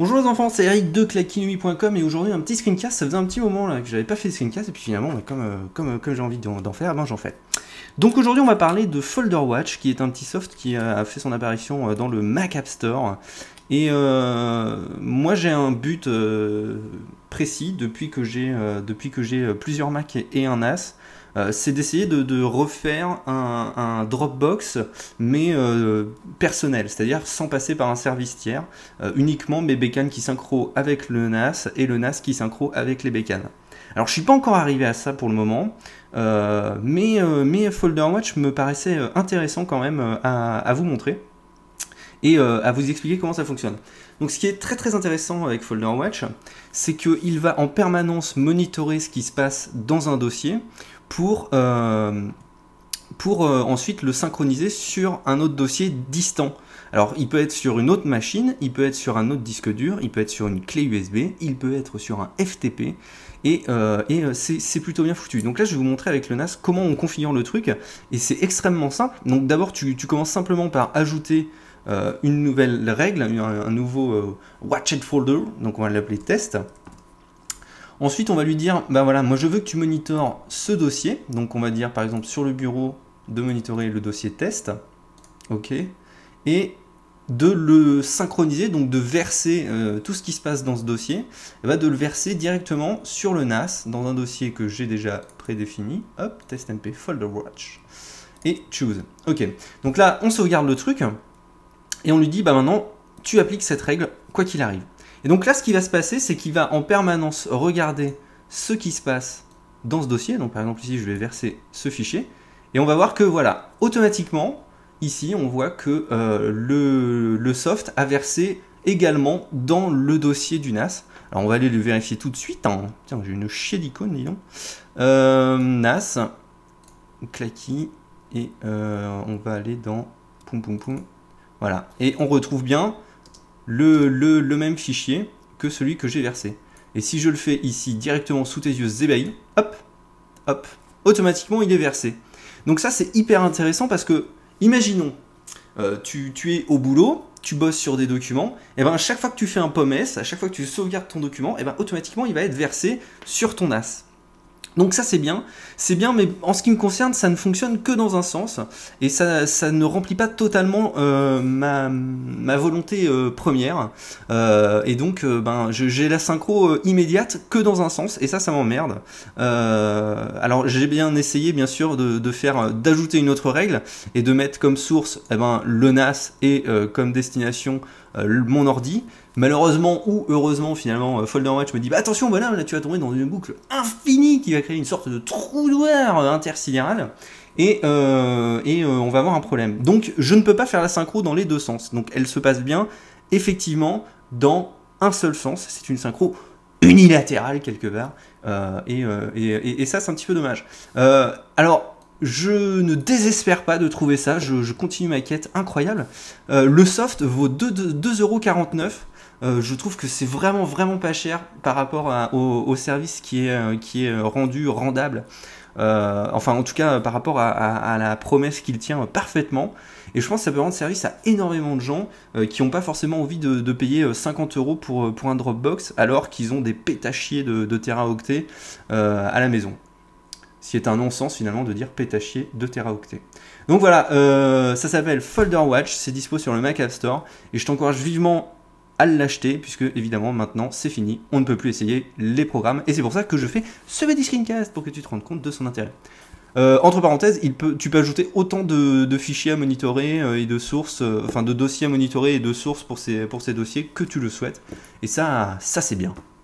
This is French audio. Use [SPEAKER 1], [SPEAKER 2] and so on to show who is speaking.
[SPEAKER 1] Bonjour les enfants, c'est Eric de claquinui.com et aujourd'hui un petit screencast, ça faisait un petit moment là que j'avais pas fait de screencast et puis finalement comme, euh, comme, euh, comme j'ai envie d'en faire, ben j'en fais. Donc aujourd'hui on va parler de Folder Watch qui est un petit soft qui a fait son apparition euh, dans le Mac App Store et moi j'ai un but précis depuis que j'ai plusieurs Mac et un NAS euh, c'est d'essayer de, refaire un, Dropbox, mais euh, personnel, c'est-à-dire sans passer par un service tiers, euh, uniquement mes bécanes qui synchro avec le NAS et le NAS qui synchro avec les bécanes. Alors je suis pas encore arrivé à ça pour le moment, mais, mais Folder Watch me paraissait intéressant quand même à, vous montrer et à vous expliquer comment ça fonctionne. Donc ce qui est très très intéressant avec Folder Watch, c'est qu'il va en permanence monitorer ce qui se passe dans un dossier pour, euh, pour euh, ensuite le synchroniser sur un autre dossier distant. Alors il peut être sur une autre machine, il peut être sur un autre disque dur, il peut être sur une clé USB, il peut être sur un FTP, et, euh, et c'est plutôt bien foutu. Donc là je vais vous montrer avec le NAS comment on configure le truc, et c'est extrêmement simple. Donc d'abord tu, tu, commences simplement par ajouter une nouvelle règle, un, nouveau Watched Folder, donc on va l'appeler test. Ensuite, on va lui dire, ben voilà, moi je veux que tu monitores ce dossier. Donc on va dire par exemple sur le bureau de monitorer le dossier test. OK. Et de le synchroniser, donc de verser euh, tout ce qui se passe dans ce dossier, va de le verser directement sur le NAS dans un dossier que j'ai déjà prédéfini. Hop, testmp folder watch. Et choose. Ok. Donc là, on sauvegarde le truc et on lui dit, bah maintenant, tu appliques cette règle quoi qu'il arrive. Et donc là, ce qui va se passer, c'est qu'il va en permanence regarder ce qui se passe dans ce dossier. Donc par exemple ici, je vais verser ce fichier. Et on va voir que voilà, automatiquement, ici, on voit que euh, le, soft a versé également dans le dossier du NAS. Alors on va aller le vérifier tout de suite. Hein. Tiens, j'ai une chier d'icône, dis donc. Euh, NAS, clacky, et euh, on va aller dans poum poum poum. Voilà. Et on retrouve bien le, même fichier que celui que j'ai versé. Et si je le fais ici directement sous tes yeux zébahis, hop, hop, automatiquement il est versé. Donc ça c'est hyper intéressant parce que, imaginons, euh, tu, tu, es au boulot, tu bosses sur des documents, et ben à chaque fois que tu fais un POMS, à chaque fois que tu sauvegardes ton document, et ben automatiquement il va être versé sur ton NAS. Donc ça c'est bien, c'est bien, mais en ce qui me concerne, ça ne fonctionne que dans un sens, et ça, ça ne remplit pas totalement euh, ma, volonté euh, première, euh, et donc ben j'ai la synchro immédiate que dans un sens, et ça ça m'emmerde. alors j'ai bien essayé bien sûr de, de faire d'ajouter une autre règle et de mettre comme source eh ben, le NAS et comme destination mon ordi, Malheureusement ou heureusement, finalement, euh, Folder Watch me dit bah, attention, voilà, là tu vas tomber dans une boucle infinie qui va créer une sorte de trou noir intersidéral et, euh, et euh, on va avoir un problème. Donc je ne peux pas faire la synchro dans les deux sens. Donc elle se passe bien effectivement dans un seul sens. C'est une synchro unilatérale quelque part. Et, et, et, ça c'est un petit peu dommage. alors je ne désespère pas de trouver ça, je, continue ma quête incroyable. le soft vaut 2,49€. Euh, je trouve que c'est vraiment vraiment pas cher par rapport au, service qui est, euh, rendu rendable. Euh, enfin en tout cas par rapport à, la promesse qu'il tient parfaitement. Et je pense que ça peut rendre service à énormément de gens qui n'ont pas forcément envie de, payer 50 euros pour, pour un Dropbox alors qu'ils ont des pétachiers de, de teraoctets à la maison. Ce qui est un non-sens finalement de dire pétachier de teraoctets. Donc voilà, ça s'appelle Folder Watch, c'est dispo sur le Mac App Store et je t'encourage vivement à l'acheter, puisque évidemment maintenant c'est fini, on ne peut plus essayer les programmes, et c'est pour ça que je fais ce petit screencast pour que tu te rendes compte de son intérêt. Euh, entre parenthèses, tu peux ajouter autant de, fichiers à monitorer euh, et de sources, euh, enfin de dossiers à monitorer et de sources pour ces, pour ces dossiers que tu le souhaites. Et ça, ça c'est bien.